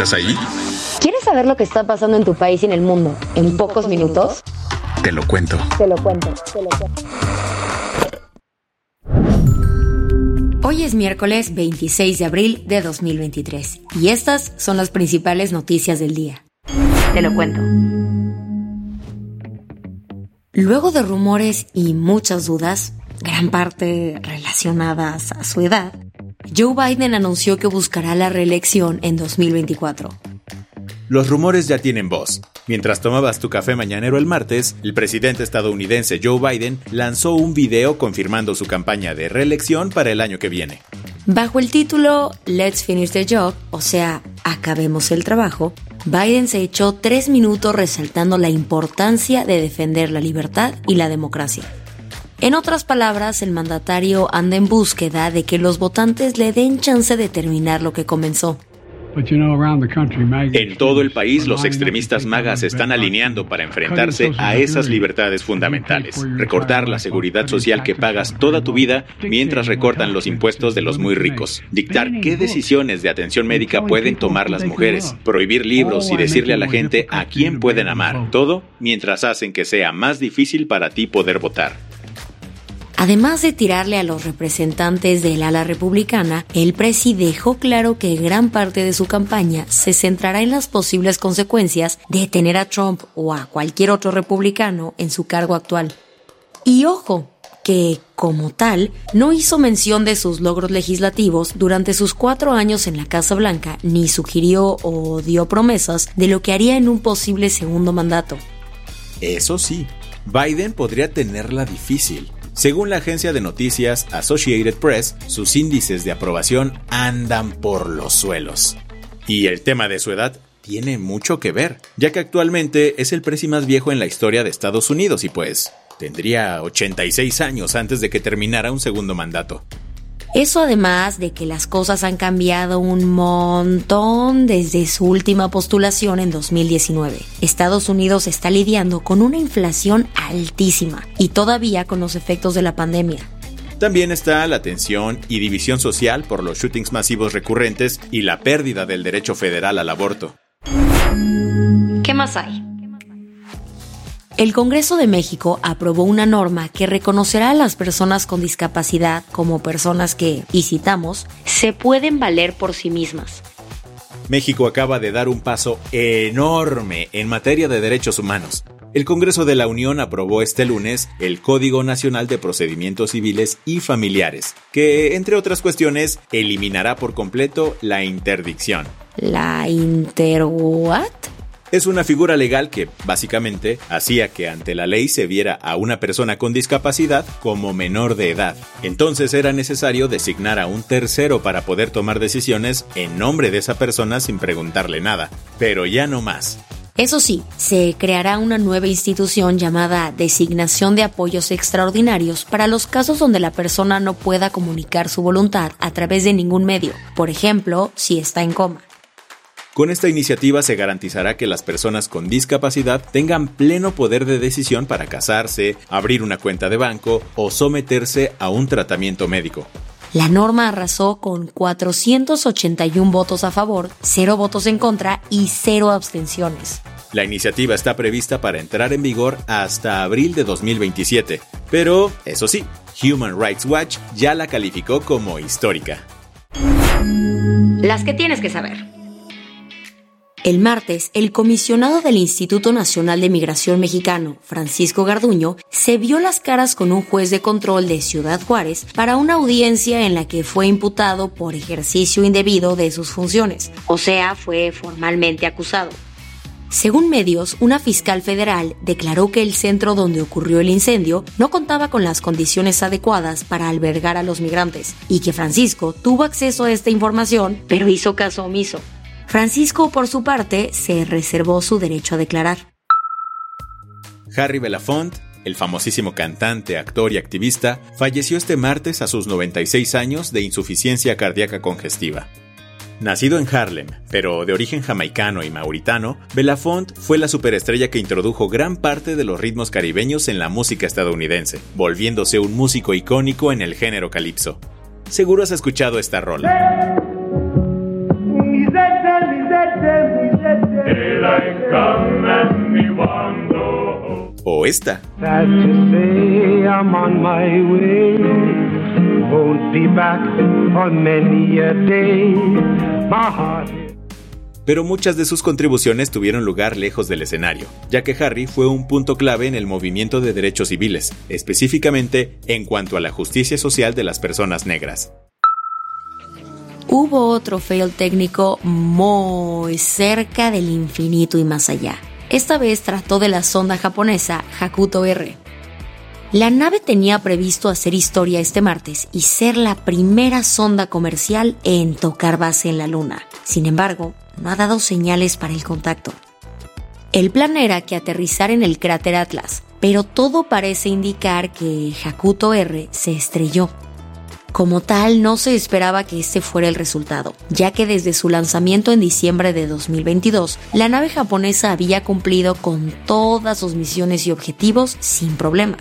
¿Estás ahí? ¿Quieres saber lo que está pasando en tu país y en el mundo en pocos minutos? Te lo cuento. Te lo cuento, te lo cuento. Hoy es miércoles 26 de abril de 2023 y estas son las principales noticias del día. Te lo cuento. Luego de rumores y muchas dudas, gran parte relacionadas a su edad, Joe Biden anunció que buscará la reelección en 2024. Los rumores ya tienen voz. Mientras tomabas tu café mañanero el martes, el presidente estadounidense Joe Biden lanzó un video confirmando su campaña de reelección para el año que viene. Bajo el título Let's Finish the Job, o sea, acabemos el trabajo, Biden se echó tres minutos resaltando la importancia de defender la libertad y la democracia. En otras palabras, el mandatario anda en búsqueda de que los votantes le den chance de terminar lo que comenzó. En todo el país, los extremistas magas están alineando para enfrentarse a esas libertades fundamentales. Recortar la seguridad social que pagas toda tu vida mientras recortan los impuestos de los muy ricos. Dictar qué decisiones de atención médica pueden tomar las mujeres. Prohibir libros y decirle a la gente a quién pueden amar. Todo mientras hacen que sea más difícil para ti poder votar. Además de tirarle a los representantes del ala republicana, el presi dejó claro que gran parte de su campaña se centrará en las posibles consecuencias de tener a Trump o a cualquier otro republicano en su cargo actual. Y ojo, que, como tal, no hizo mención de sus logros legislativos durante sus cuatro años en la Casa Blanca, ni sugirió o dio promesas de lo que haría en un posible segundo mandato. Eso sí, Biden podría tenerla difícil. Según la agencia de noticias Associated Press, sus índices de aprobación andan por los suelos. Y el tema de su edad tiene mucho que ver, ya que actualmente es el presi más viejo en la historia de Estados Unidos y pues tendría 86 años antes de que terminara un segundo mandato. Eso además de que las cosas han cambiado un montón desde su última postulación en 2019. Estados Unidos está lidiando con una inflación altísima y todavía con los efectos de la pandemia. También está la tensión y división social por los shootings masivos recurrentes y la pérdida del derecho federal al aborto. ¿Qué más hay? El Congreso de México aprobó una norma que reconocerá a las personas con discapacidad como personas que, y citamos, se pueden valer por sí mismas. México acaba de dar un paso enorme en materia de derechos humanos. El Congreso de la Unión aprobó este lunes el Código Nacional de Procedimientos Civiles y Familiares, que, entre otras cuestiones, eliminará por completo la interdicción. ¿La inter what? Es una figura legal que, básicamente, hacía que ante la ley se viera a una persona con discapacidad como menor de edad. Entonces era necesario designar a un tercero para poder tomar decisiones en nombre de esa persona sin preguntarle nada. Pero ya no más. Eso sí, se creará una nueva institución llamada Designación de Apoyos Extraordinarios para los casos donde la persona no pueda comunicar su voluntad a través de ningún medio, por ejemplo, si está en coma. Con esta iniciativa se garantizará que las personas con discapacidad tengan pleno poder de decisión para casarse, abrir una cuenta de banco o someterse a un tratamiento médico. La norma arrasó con 481 votos a favor, 0 votos en contra y 0 abstenciones. La iniciativa está prevista para entrar en vigor hasta abril de 2027, pero, eso sí, Human Rights Watch ya la calificó como histórica. Las que tienes que saber. El martes, el comisionado del Instituto Nacional de Migración Mexicano, Francisco Garduño, se vio las caras con un juez de control de Ciudad Juárez para una audiencia en la que fue imputado por ejercicio indebido de sus funciones, o sea, fue formalmente acusado. Según medios, una fiscal federal declaró que el centro donde ocurrió el incendio no contaba con las condiciones adecuadas para albergar a los migrantes y que Francisco tuvo acceso a esta información, pero hizo caso omiso. Francisco, por su parte, se reservó su derecho a declarar. Harry Belafonte, el famosísimo cantante, actor y activista, falleció este martes a sus 96 años de insuficiencia cardíaca congestiva. Nacido en Harlem, pero de origen jamaicano y mauritano, Belafonte fue la superestrella que introdujo gran parte de los ritmos caribeños en la música estadounidense, volviéndose un músico icónico en el género calipso. Seguro has escuchado esta rola. O esta. Pero muchas de sus contribuciones tuvieron lugar lejos del escenario, ya que Harry fue un punto clave en el movimiento de derechos civiles, específicamente en cuanto a la justicia social de las personas negras hubo otro fail técnico muy cerca del infinito y más allá. Esta vez trató de la sonda japonesa Hakuto R. La nave tenía previsto hacer historia este martes y ser la primera sonda comercial en tocar base en la Luna. Sin embargo, no ha dado señales para el contacto. El plan era que aterrizara en el cráter Atlas, pero todo parece indicar que Hakuto R se estrelló como tal, no se esperaba que este fuera el resultado, ya que desde su lanzamiento en diciembre de 2022, la nave japonesa había cumplido con todas sus misiones y objetivos sin problema.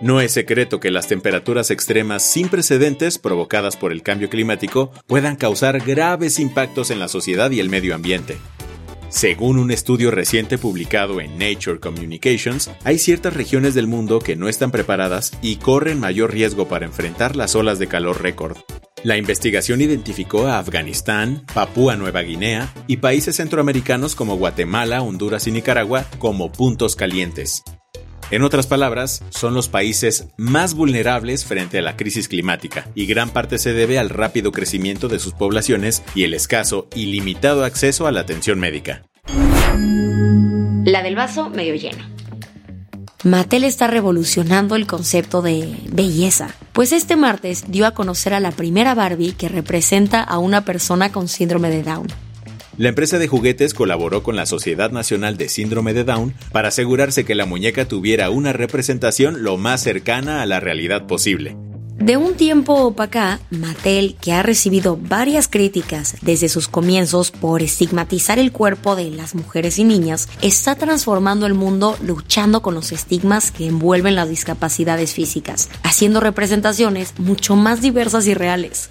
No es secreto que las temperaturas extremas sin precedentes provocadas por el cambio climático puedan causar graves impactos en la sociedad y el medio ambiente. Según un estudio reciente publicado en Nature Communications, hay ciertas regiones del mundo que no están preparadas y corren mayor riesgo para enfrentar las olas de calor récord. La investigación identificó a Afganistán, Papúa Nueva Guinea y países centroamericanos como Guatemala, Honduras y Nicaragua como puntos calientes. En otras palabras, son los países más vulnerables frente a la crisis climática, y gran parte se debe al rápido crecimiento de sus poblaciones y el escaso y limitado acceso a la atención médica. La del vaso medio lleno. Mattel está revolucionando el concepto de belleza, pues este martes dio a conocer a la primera Barbie que representa a una persona con síndrome de Down. La empresa de juguetes colaboró con la Sociedad Nacional de Síndrome de Down para asegurarse que la muñeca tuviera una representación lo más cercana a la realidad posible. De un tiempo para acá, Mattel, que ha recibido varias críticas desde sus comienzos por estigmatizar el cuerpo de las mujeres y niñas, está transformando el mundo luchando con los estigmas que envuelven las discapacidades físicas, haciendo representaciones mucho más diversas y reales.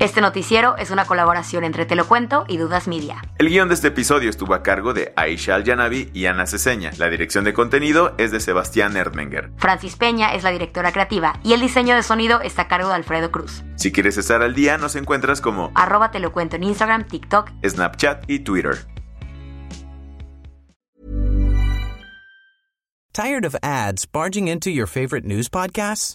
Este noticiero es una colaboración entre Te lo cuento y Dudas Media. El guion de este episodio estuvo a cargo de Aisha Al-Yanabi y Ana Ceseña. La dirección de contenido es de Sebastián Erdmenger. Francis Peña es la directora creativa y el diseño de sonido está a cargo de Alfredo Cruz. Si quieres estar al día, nos encuentras como arroba Te lo cuento en Instagram, TikTok, Snapchat y Twitter. Tired of ads barging into your favorite news podcasts?